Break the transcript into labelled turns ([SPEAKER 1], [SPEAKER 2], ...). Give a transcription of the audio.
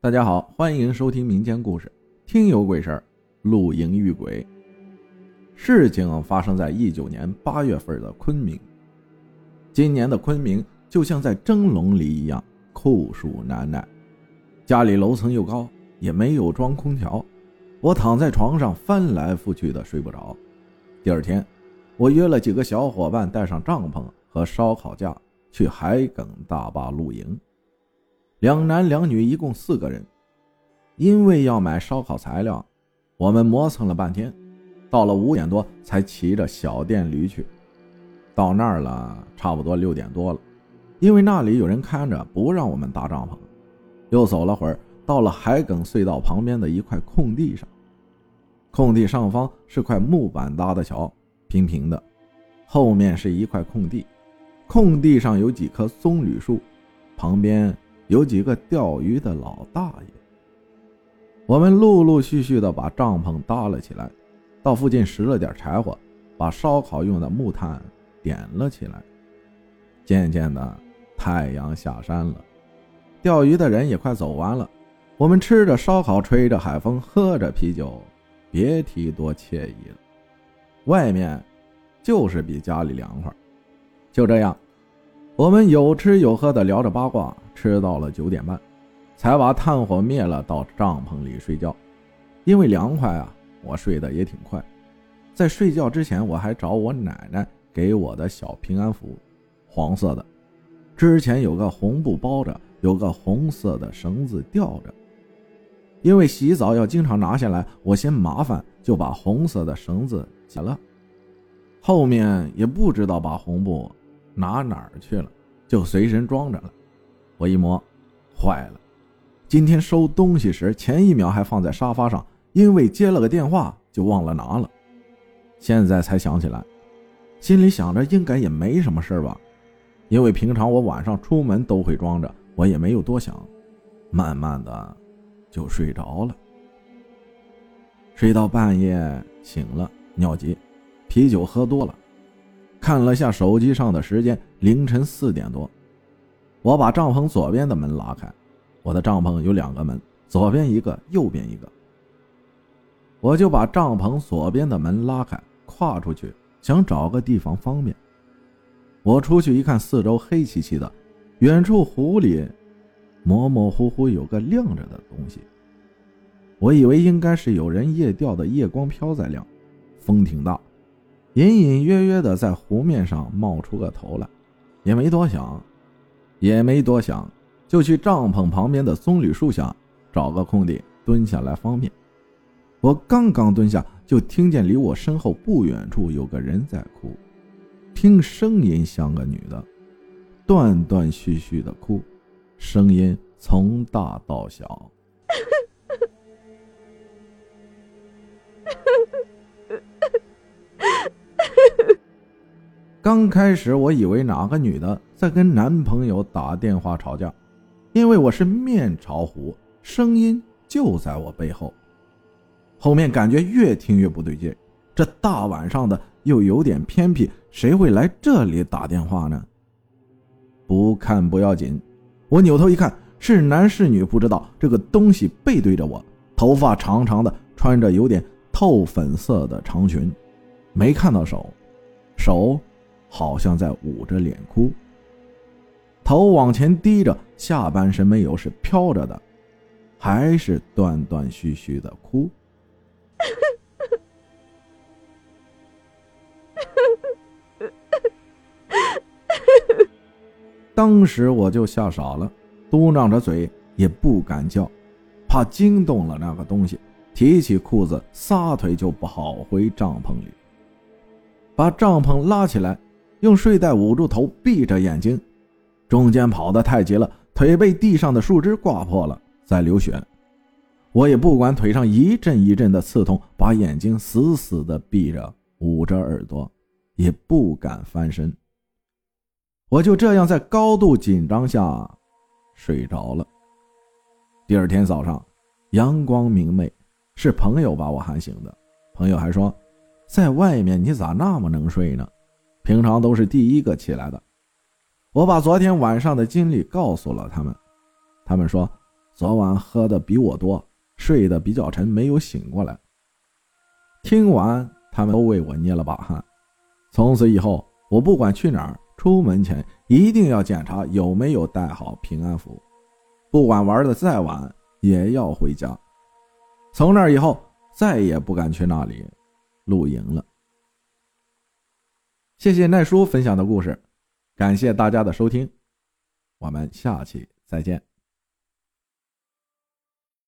[SPEAKER 1] 大家好，欢迎收听民间故事，听有鬼事儿，露营遇鬼。事情发生在一九年八月份的昆明。今年的昆明就像在蒸笼里一样酷暑难耐，家里楼层又高，也没有装空调，我躺在床上翻来覆去的睡不着。第二天，我约了几个小伙伴，带上帐篷和烧烤架去海埂大坝露营。两男两女，一共四个人。因为要买烧烤材料，我们磨蹭了半天，到了五点多才骑着小电驴去。到那儿了，差不多六点多了。因为那里有人看着，不让我们搭帐篷。又走了会儿，到了海埂隧道旁边的一块空地上。空地上方是块木板搭的桥，平平的。后面是一块空地，空地上有几棵棕榈树，旁边。有几个钓鱼的老大爷，我们陆陆续续的把帐篷搭了起来，到附近拾了点柴火，把烧烤用的木炭点了起来。渐渐的，太阳下山了，钓鱼的人也快走完了。我们吃着烧烤，吹着海风，喝着啤酒，别提多惬意了。外面就是比家里凉快。就这样。我们有吃有喝的聊着八卦，吃到了九点半，才把炭火灭了，到帐篷里睡觉。因为凉快啊，我睡得也挺快。在睡觉之前，我还找我奶奶给我的小平安符，黄色的，之前有个红布包着，有个红色的绳子吊着。因为洗澡要经常拿下来，我嫌麻烦，就把红色的绳子剪了。后面也不知道把红布。拿哪儿去了？就随身装着了。我一摸，坏了。今天收东西时，前一秒还放在沙发上，因为接了个电话，就忘了拿了。现在才想起来，心里想着应该也没什么事吧，因为平常我晚上出门都会装着，我也没有多想。慢慢的，就睡着了。睡到半夜醒了，尿急，啤酒喝多了。看了下手机上的时间，凌晨四点多。我把帐篷左边的门拉开，我的帐篷有两个门，左边一个，右边一个。我就把帐篷左边的门拉开，跨出去，想找个地方方便。我出去一看，四周黑漆漆的，远处湖里模模糊糊有个亮着的东西。我以为应该是有人夜钓的夜光漂在亮，风挺大。隐隐约约的在湖面上冒出个头来，也没多想，也没多想，就去帐篷旁边的棕榈树下找个空地蹲下来方便。我刚刚蹲下，就听见离我身后不远处有个人在哭，听声音像个女的，断断续续的哭，声音从大到小。刚开始我以为哪个女的在跟男朋友打电话吵架，因为我是面朝湖，声音就在我背后。后面感觉越听越不对劲，这大晚上的又有点偏僻，谁会来这里打电话呢？不看不要紧，我扭头一看，是男是女不知道。这个东西背对着我，头发长长的，穿着有点透粉色的长裙，没看到手，手。好像在捂着脸哭，头往前低着，下半身没有，是飘着的，还是断断续续的哭。当时我就吓傻了，嘟囔着嘴也不敢叫，怕惊动了那个东西，提起裤子撒腿就跑回帐篷里，把帐篷拉起来。用睡袋捂住头，闭着眼睛。中间跑得太急了，腿被地上的树枝挂破了，在流血。我也不管腿上一阵一阵的刺痛，把眼睛死死的闭着，捂着耳朵，也不敢翻身。我就这样在高度紧张下睡着了。第二天早上，阳光明媚，是朋友把我喊醒的。朋友还说：“在外面你咋那么能睡呢？”平常都是第一个起来的。我把昨天晚上的经历告诉了他们，他们说，昨晚喝的比我多，睡得比较沉，没有醒过来。听完，他们都为我捏了把汗。从此以后，我不管去哪儿，出门前一定要检查有没有带好平安符，不管玩的再晚，也要回家。从那以后，再也不敢去那里露营了。谢谢奈叔分享的故事，感谢大家的收听，我们下期再见。